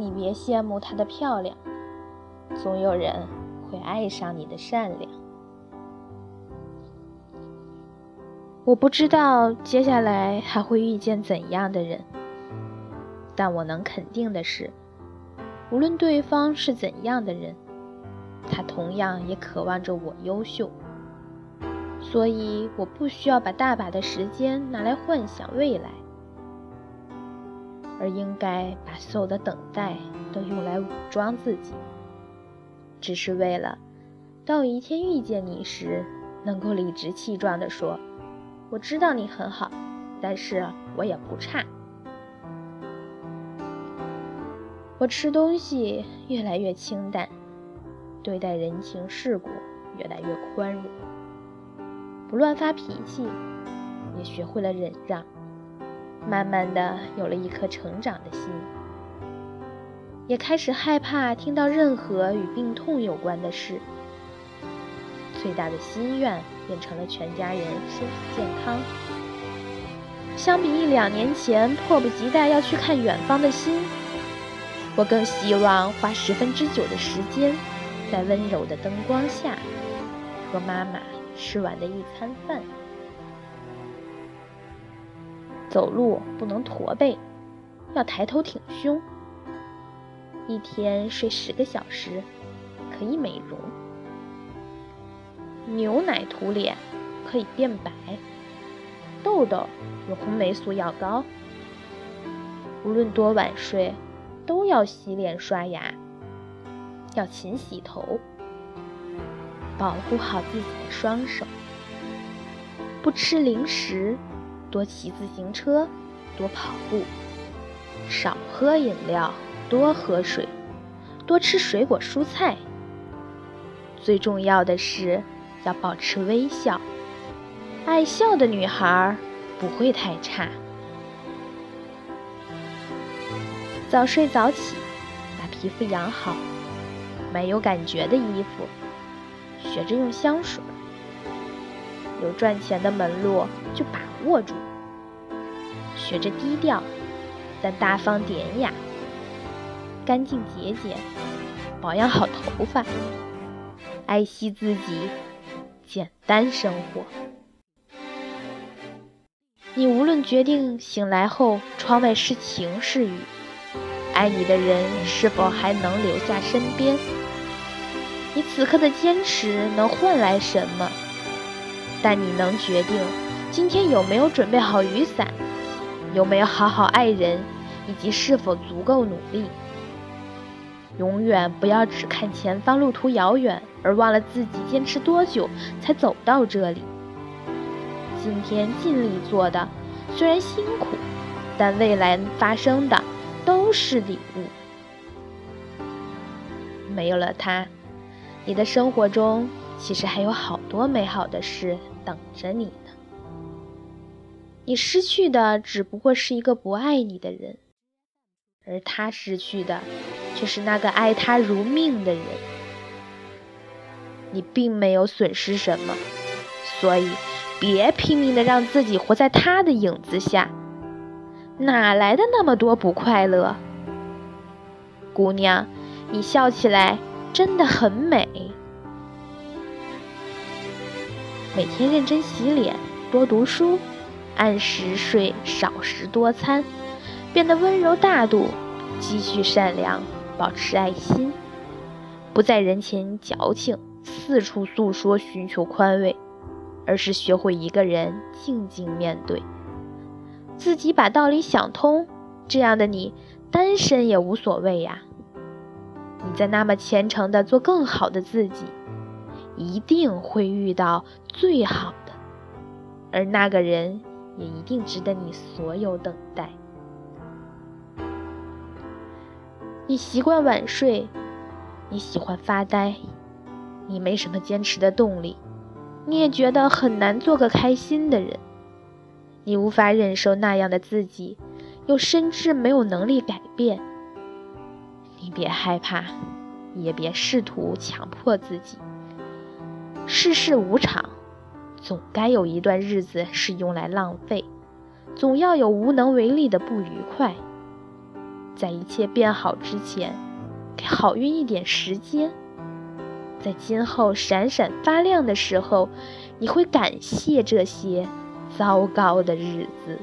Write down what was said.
你别羡慕她的漂亮，总有人会爱上你的善良。我不知道接下来还会遇见怎样的人，但我能肯定的是，无论对方是怎样的人，他同样也渴望着我优秀。所以，我不需要把大把的时间拿来幻想未来，而应该把所有的等待都用来武装自己，只是为了当有一天遇见你时，能够理直气壮地说。我知道你很好，但是我也不差。我吃东西越来越清淡，对待人情世故越来越宽容，不乱发脾气，也学会了忍让，慢慢的有了一颗成长的心，也开始害怕听到任何与病痛有关的事。最大的心愿变成了全家人身体健康。相比一两年前迫不及待要去看远方的心，我更希望花十分之九的时间，在温柔的灯光下，和妈妈吃完的一餐饭。走路不能驼背，要抬头挺胸。一天睡十个小时，可以美容。牛奶涂脸可以变白，痘痘用红霉素药膏。无论多晚睡，都要洗脸刷牙，要勤洗头，保护好自己的双手。不吃零食，多骑自行车，多跑步，少喝饮料，多喝水，多吃水果蔬菜。最重要的是。要保持微笑，爱笑的女孩不会太差。早睡早起，把皮肤养好，买有感觉的衣服，学着用香水。有赚钱的门路就把握住，学着低调但大方典雅，干净节俭，保养好头发，爱惜自己。简单生活。你无论决定醒来后窗外是晴是雨，爱你的人是否还能留下身边？你此刻的坚持能换来什么？但你能决定今天有没有准备好雨伞，有没有好好爱人，以及是否足够努力。永远不要只看前方路途遥远，而忘了自己坚持多久才走到这里。今天尽力做的，虽然辛苦，但未来发生的都是礼物。没有了他，你的生活中其实还有好多美好的事等着你呢。你失去的只不过是一个不爱你的人。而他失去的，却是那个爱他如命的人。你并没有损失什么，所以别拼命的让自己活在他的影子下，哪来的那么多不快乐？姑娘，你笑起来真的很美。每天认真洗脸，多读书，按时睡，少食多餐。变得温柔大度，积蓄善良，保持爱心，不在人前矫情，四处诉说寻求宽慰，而是学会一个人静静面对，自己把道理想通。这样的你，单身也无所谓呀。你在那么虔诚的做更好的自己，一定会遇到最好的，而那个人也一定值得你所有等待。你习惯晚睡，你喜欢发呆，你没什么坚持的动力，你也觉得很难做个开心的人。你无法忍受那样的自己，又深知没有能力改变。你别害怕，也别试图强迫自己。世事无常，总该有一段日子是用来浪费，总要有无能为力的不愉快。在一切变好之前，给好运一点时间。在今后闪闪发亮的时候，你会感谢这些糟糕的日子。